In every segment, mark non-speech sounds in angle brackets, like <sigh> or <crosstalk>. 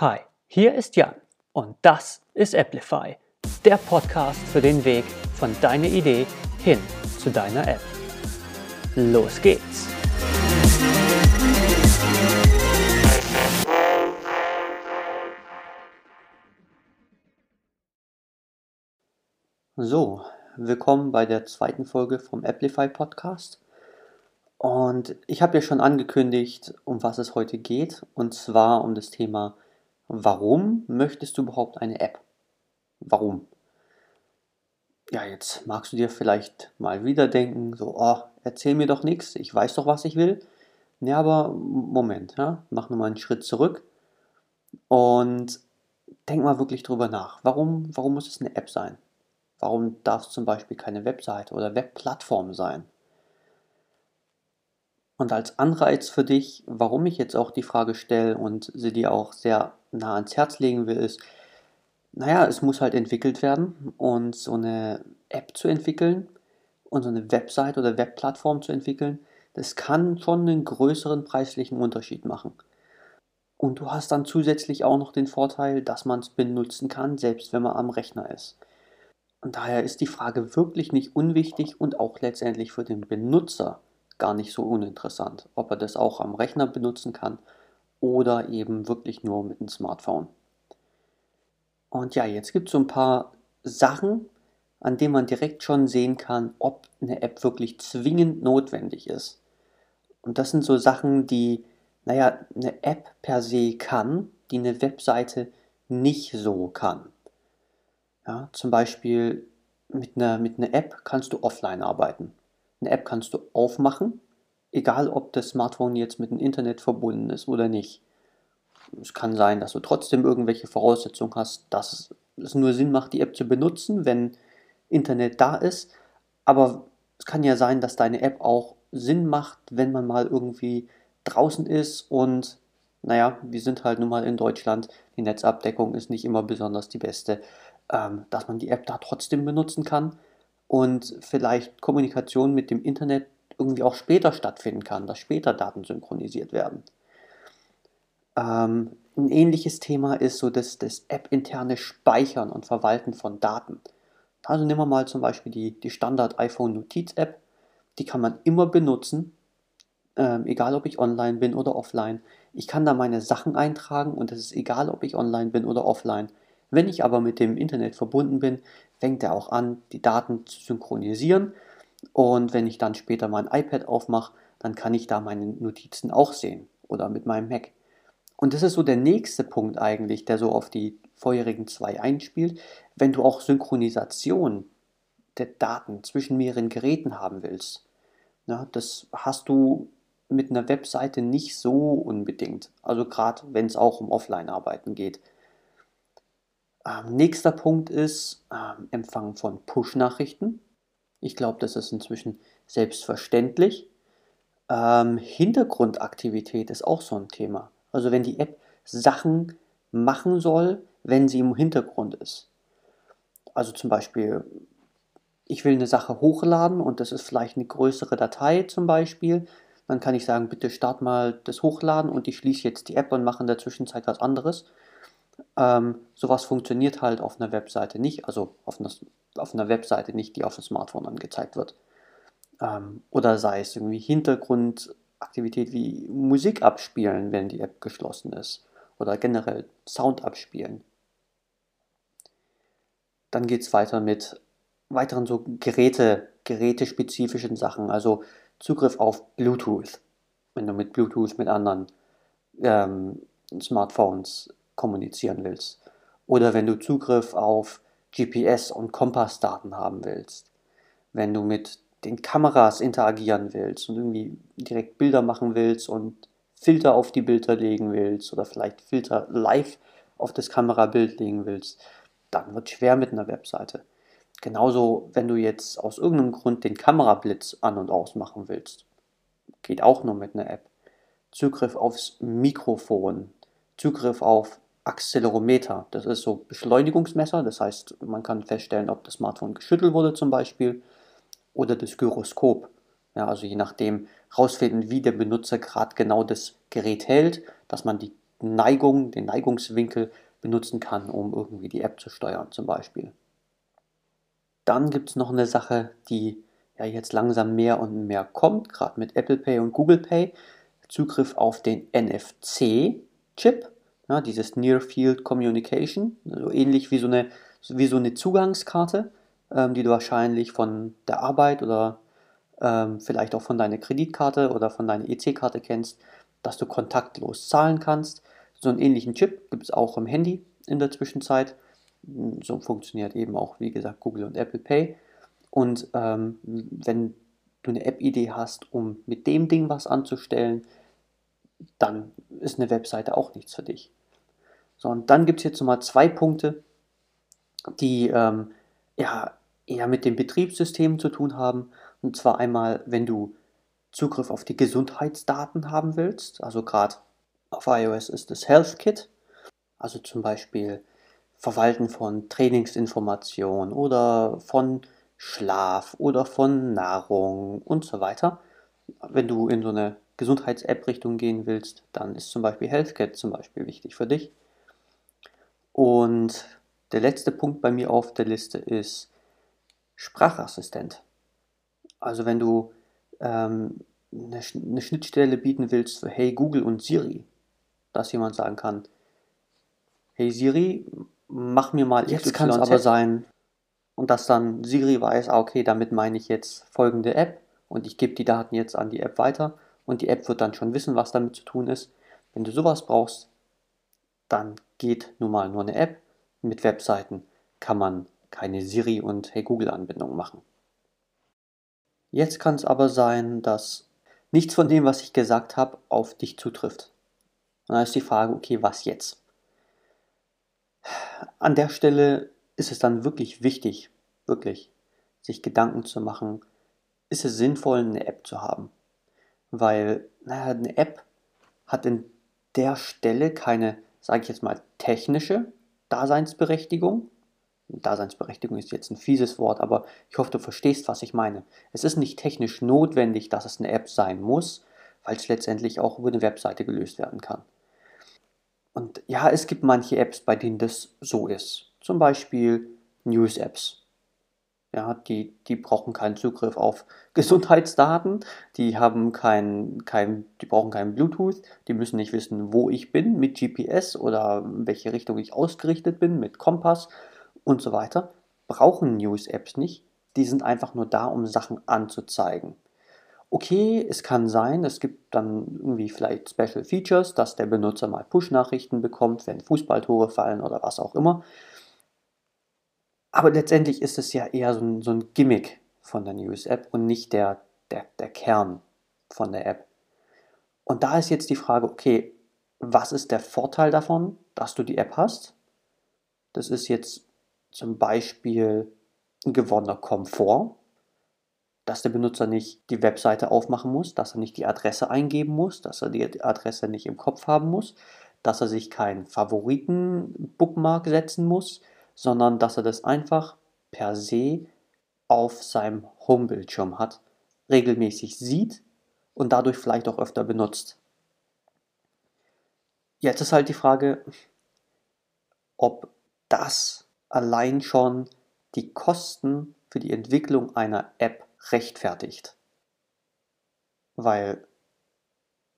Hi, hier ist Jan und das ist Applify, der Podcast für den Weg von deiner Idee hin zu deiner App. Los geht's! So, willkommen bei der zweiten Folge vom Applify Podcast. Und ich habe ja schon angekündigt, um was es heute geht, und zwar um das Thema Warum möchtest du überhaupt eine App? Warum? Ja, jetzt magst du dir vielleicht mal wieder denken, so, oh, erzähl mir doch nichts, ich weiß doch, was ich will. Ja, aber Moment, ja, mach nochmal einen Schritt zurück und denk mal wirklich drüber nach. Warum, warum muss es eine App sein? Warum darf es zum Beispiel keine Webseite oder Webplattform sein? Und als Anreiz für dich, warum ich jetzt auch die Frage stelle und sie dir auch sehr nah ans Herz legen will, ist, naja, es muss halt entwickelt werden und so eine App zu entwickeln und so eine Website oder Webplattform zu entwickeln, das kann schon einen größeren preislichen Unterschied machen. Und du hast dann zusätzlich auch noch den Vorteil, dass man es benutzen kann, selbst wenn man am Rechner ist. Und daher ist die Frage wirklich nicht unwichtig und auch letztendlich für den Benutzer gar nicht so uninteressant, ob er das auch am Rechner benutzen kann oder eben wirklich nur mit dem Smartphone. Und ja, jetzt gibt es so ein paar Sachen, an denen man direkt schon sehen kann, ob eine App wirklich zwingend notwendig ist. Und das sind so Sachen, die, naja, eine App per se kann, die eine Webseite nicht so kann. Ja, zum Beispiel mit einer, mit einer App kannst du offline arbeiten. Eine App kannst du aufmachen egal ob das Smartphone jetzt mit dem Internet verbunden ist oder nicht. Es kann sein, dass du trotzdem irgendwelche Voraussetzungen hast, dass es nur Sinn macht, die App zu benutzen, wenn Internet da ist. Aber es kann ja sein, dass deine App auch Sinn macht, wenn man mal irgendwie draußen ist und naja, wir sind halt nun mal in Deutschland, die Netzabdeckung ist nicht immer besonders die beste, ähm, dass man die App da trotzdem benutzen kann und vielleicht Kommunikation mit dem Internet irgendwie auch später stattfinden kann, dass später Daten synchronisiert werden. Ähm, ein ähnliches Thema ist so das, das App-interne Speichern und Verwalten von Daten. Also nehmen wir mal zum Beispiel die, die Standard-iPhone-Notiz-App. Die kann man immer benutzen, ähm, egal ob ich online bin oder offline. Ich kann da meine Sachen eintragen und es ist egal, ob ich online bin oder offline. Wenn ich aber mit dem Internet verbunden bin, fängt er auch an, die Daten zu synchronisieren und wenn ich dann später mein iPad aufmache, dann kann ich da meine Notizen auch sehen oder mit meinem Mac. Und das ist so der nächste Punkt eigentlich, der so auf die vorherigen zwei einspielt. Wenn du auch Synchronisation der Daten zwischen mehreren Geräten haben willst, na, das hast du mit einer Webseite nicht so unbedingt. Also gerade wenn es auch um Offline-Arbeiten geht. Ähm, nächster Punkt ist ähm, Empfang von Push-Nachrichten. Ich glaube, das ist inzwischen selbstverständlich. Ähm, Hintergrundaktivität ist auch so ein Thema. Also wenn die App Sachen machen soll, wenn sie im Hintergrund ist. Also zum Beispiel, ich will eine Sache hochladen und das ist vielleicht eine größere Datei zum Beispiel. Dann kann ich sagen, bitte start mal das Hochladen und ich schließe jetzt die App und mache in der Zwischenzeit was anderes. Ähm, sowas funktioniert halt auf einer Webseite nicht, also auf einer auf einer Webseite nicht, die auf dem Smartphone angezeigt wird. Ähm, oder sei es irgendwie Hintergrundaktivität wie Musik abspielen, wenn die App geschlossen ist. Oder generell Sound abspielen. Dann geht es weiter mit weiteren so Geräte, gerätespezifischen Sachen, also Zugriff auf Bluetooth, wenn du mit Bluetooth mit anderen ähm, Smartphones kommunizieren willst. Oder wenn du Zugriff auf GPS- und Kompassdaten haben willst, wenn du mit den Kameras interagieren willst und irgendwie direkt Bilder machen willst und Filter auf die Bilder legen willst oder vielleicht Filter live auf das Kamerabild legen willst, dann wird schwer mit einer Webseite. Genauso, wenn du jetzt aus irgendeinem Grund den Kamerablitz an- und ausmachen willst, geht auch nur mit einer App. Zugriff aufs Mikrofon, Zugriff auf Accelerometer. Das ist so Beschleunigungsmesser, das heißt, man kann feststellen, ob das Smartphone geschüttelt wurde zum Beispiel oder das Gyroskop. Ja, also je nachdem rausfinden, wie der Benutzer gerade genau das Gerät hält, dass man die Neigung, den Neigungswinkel benutzen kann, um irgendwie die App zu steuern zum Beispiel. Dann gibt es noch eine Sache, die ja jetzt langsam mehr und mehr kommt, gerade mit Apple Pay und Google Pay. Zugriff auf den NFC-Chip, ja, dieses Near Field Communication, so ähnlich wie so eine, wie so eine Zugangskarte, ähm, die du wahrscheinlich von der Arbeit oder ähm, vielleicht auch von deiner Kreditkarte oder von deiner EC-Karte kennst, dass du kontaktlos zahlen kannst. So einen ähnlichen Chip gibt es auch im Handy in der Zwischenzeit. So funktioniert eben auch, wie gesagt, Google und Apple Pay. Und ähm, wenn du eine App-Idee hast, um mit dem Ding was anzustellen, dann ist eine Webseite auch nichts für dich. So, und dann gibt es jetzt nochmal zwei Punkte, die ähm, ja, eher mit dem Betriebssystem zu tun haben. Und zwar einmal, wenn du Zugriff auf die Gesundheitsdaten haben willst, also gerade auf iOS ist das Health Kit, also zum Beispiel Verwalten von Trainingsinformationen oder von Schlaf oder von Nahrung und so weiter. Wenn du in so eine Gesundheits-App-Richtung gehen willst, dann ist zum Beispiel HealthKit zum Beispiel wichtig für dich. Und der letzte Punkt bei mir auf der Liste ist Sprachassistent. Also wenn du ähm, eine, eine Schnittstelle bieten willst für Hey Google und Siri, dass jemand sagen kann, Hey Siri, mach mir mal Jetzt kann es aber sein, und dass dann Siri weiß, ah, okay, damit meine ich jetzt folgende App und ich gebe die Daten jetzt an die App weiter und die App wird dann schon wissen, was damit zu tun ist. Wenn du sowas brauchst, dann geht nun mal nur eine App. Mit Webseiten kann man keine Siri und Hey Google Anbindung machen. Jetzt kann es aber sein, dass nichts von dem, was ich gesagt habe, auf dich zutrifft. Und dann ist die Frage, okay, was jetzt? An der Stelle ist es dann wirklich wichtig, wirklich, sich Gedanken zu machen, ist es sinnvoll, eine App zu haben? Weil, naja, eine App hat in der Stelle keine, sage ich jetzt mal, technische Daseinsberechtigung. Daseinsberechtigung ist jetzt ein fieses Wort, aber ich hoffe, du verstehst, was ich meine. Es ist nicht technisch notwendig, dass es eine App sein muss, weil es letztendlich auch über eine Webseite gelöst werden kann. Und ja, es gibt manche Apps, bei denen das so ist. Zum Beispiel News-Apps. Ja, die, die brauchen keinen Zugriff auf Gesundheitsdaten, die haben kein, kein, die brauchen keinen Bluetooth, die müssen nicht wissen, wo ich bin mit GPS oder in welche Richtung ich ausgerichtet bin mit Kompass und so weiter. Brauchen News-Apps nicht. Die sind einfach nur da, um Sachen anzuzeigen. Okay, es kann sein, es gibt dann irgendwie vielleicht Special Features, dass der Benutzer mal Push-Nachrichten bekommt, wenn Fußballtore fallen oder was auch immer. Aber letztendlich ist es ja eher so ein, so ein Gimmick von der News-App und nicht der, der, der Kern von der App. Und da ist jetzt die Frage, okay, was ist der Vorteil davon, dass du die App hast? Das ist jetzt zum Beispiel ein gewonnener Komfort, dass der Benutzer nicht die Webseite aufmachen muss, dass er nicht die Adresse eingeben muss, dass er die Adresse nicht im Kopf haben muss, dass er sich keinen Favoriten-Bookmark setzen muss, sondern dass er das einfach per se auf seinem Homebildschirm hat, regelmäßig sieht und dadurch vielleicht auch öfter benutzt. Jetzt ist halt die Frage, ob das allein schon die Kosten für die Entwicklung einer App rechtfertigt. Weil,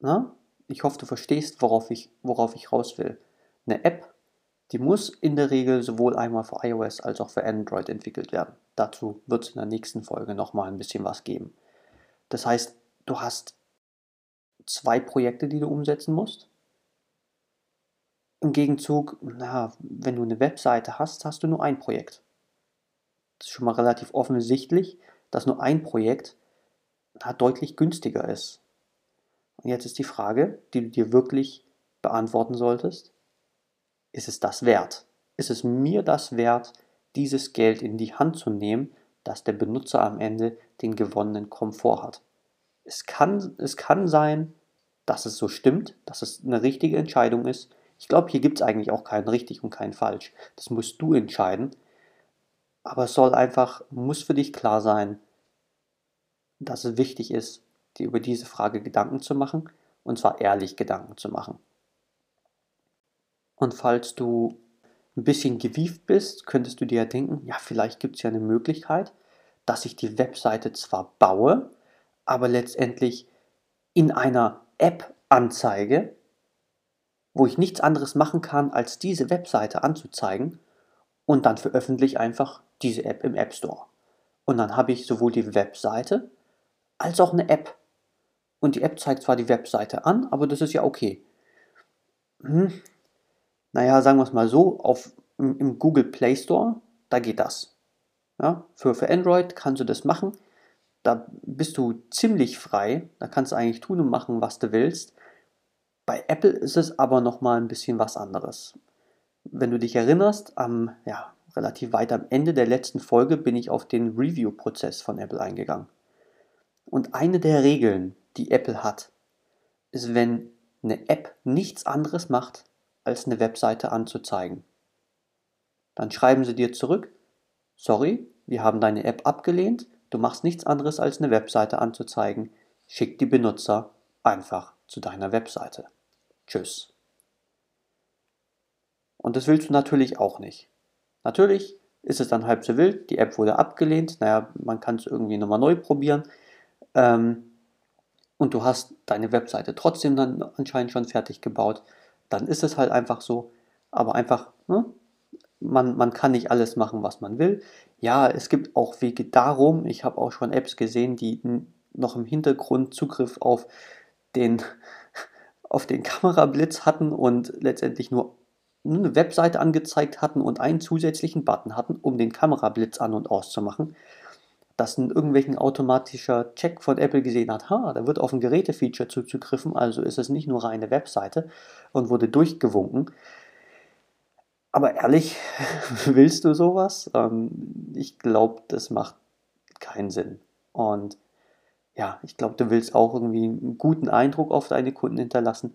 na, ich hoffe, du verstehst, worauf ich, worauf ich raus will. Eine App die muss in der Regel sowohl einmal für iOS als auch für Android entwickelt werden. Dazu wird es in der nächsten Folge nochmal ein bisschen was geben. Das heißt, du hast zwei Projekte, die du umsetzen musst. Im Gegenzug, na, wenn du eine Webseite hast, hast du nur ein Projekt. Das ist schon mal relativ offensichtlich, dass nur ein Projekt na, deutlich günstiger ist. Und jetzt ist die Frage, die du dir wirklich beantworten solltest ist es das wert? Ist es mir das wert, dieses Geld in die Hand zu nehmen, dass der Benutzer am Ende den gewonnenen Komfort hat? Es kann, es kann sein, dass es so stimmt, dass es eine richtige Entscheidung ist. Ich glaube, hier gibt es eigentlich auch keinen richtig und keinen falsch. Das musst du entscheiden. Aber es soll einfach, muss für dich klar sein, dass es wichtig ist, dir über diese Frage Gedanken zu machen und zwar ehrlich Gedanken zu machen. Und falls du ein bisschen gewieft bist, könntest du dir ja denken, ja, vielleicht gibt es ja eine Möglichkeit, dass ich die Webseite zwar baue, aber letztendlich in einer App anzeige, wo ich nichts anderes machen kann, als diese Webseite anzuzeigen und dann veröffentliche ich einfach diese App im App Store. Und dann habe ich sowohl die Webseite als auch eine App. Und die App zeigt zwar die Webseite an, aber das ist ja okay. Hm. Naja, sagen wir es mal so, auf, im, im Google Play Store, da geht das. Ja, für, für Android kannst du das machen. Da bist du ziemlich frei. Da kannst du eigentlich tun und machen, was du willst. Bei Apple ist es aber nochmal ein bisschen was anderes. Wenn du dich erinnerst, am, ja, relativ weit am Ende der letzten Folge bin ich auf den Review-Prozess von Apple eingegangen. Und eine der Regeln, die Apple hat, ist, wenn eine App nichts anderes macht, als eine Webseite anzuzeigen. Dann schreiben sie dir zurück, sorry, wir haben deine App abgelehnt, du machst nichts anderes als eine Webseite anzuzeigen, schick die Benutzer einfach zu deiner Webseite. Tschüss. Und das willst du natürlich auch nicht. Natürlich ist es dann halb so wild, die App wurde abgelehnt, naja, man kann es irgendwie nochmal neu probieren. Ähm, und du hast deine Webseite trotzdem dann anscheinend schon fertig gebaut, dann ist es halt einfach so. Aber einfach, ne? man, man kann nicht alles machen, was man will. Ja, es gibt auch Wege darum. Ich habe auch schon Apps gesehen, die noch im Hintergrund Zugriff auf den, <laughs> auf den Kamerablitz hatten und letztendlich nur eine Webseite angezeigt hatten und einen zusätzlichen Button hatten, um den Kamerablitz an und auszumachen, dass ein irgendwelchen automatischer Check von Apple gesehen hat, ha, da wird auf ein Gerätefeature zuzugriffen, also ist es nicht nur reine Webseite und wurde durchgewunken. Aber ehrlich, <laughs> willst du sowas? Ähm, ich glaube, das macht keinen Sinn. Und ja, ich glaube, du willst auch irgendwie einen guten Eindruck auf deine Kunden hinterlassen.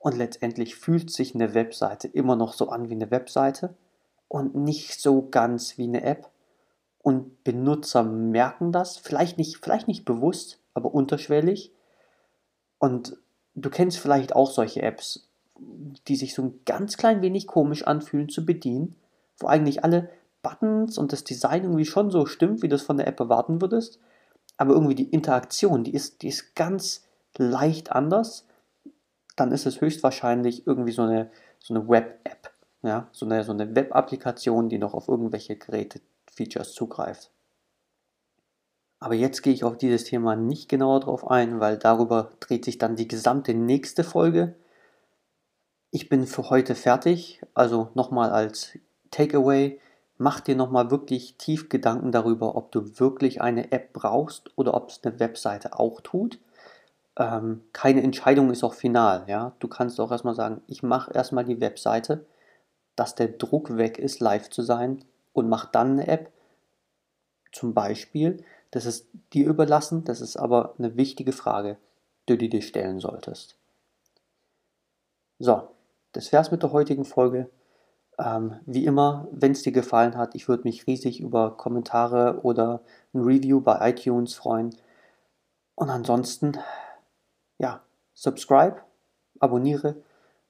Und letztendlich fühlt sich eine Webseite immer noch so an wie eine Webseite und nicht so ganz wie eine App. Und Benutzer merken das, vielleicht nicht, vielleicht nicht bewusst, aber unterschwellig. Und du kennst vielleicht auch solche Apps, die sich so ein ganz klein wenig komisch anfühlen zu bedienen, wo eigentlich alle Buttons und das Design irgendwie schon so stimmt, wie du es von der App erwarten würdest, aber irgendwie die Interaktion, die ist, die ist ganz leicht anders dann ist es höchstwahrscheinlich irgendwie so eine, so eine Web-App. Ja? So eine, so eine Web-Applikation, die noch auf irgendwelche Geräte-Features zugreift. Aber jetzt gehe ich auf dieses Thema nicht genauer drauf ein, weil darüber dreht sich dann die gesamte nächste Folge. Ich bin für heute fertig. Also nochmal als Takeaway, mach dir nochmal wirklich tief Gedanken darüber, ob du wirklich eine App brauchst oder ob es eine Webseite auch tut ähm, keine Entscheidung ist auch final. Ja? Du kannst auch erstmal sagen, ich mache erstmal die Webseite, dass der Druck weg ist, live zu sein und mach dann eine App. Zum Beispiel, das ist dir überlassen, das ist aber eine wichtige Frage, die du dir stellen solltest. So, das wäre es mit der heutigen Folge. Ähm, wie immer, wenn es dir gefallen hat, ich würde mich riesig über Kommentare oder ein Review bei iTunes freuen. Und ansonsten ja, subscribe, abonniere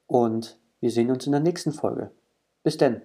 und wir sehen uns in der nächsten Folge. Bis denn.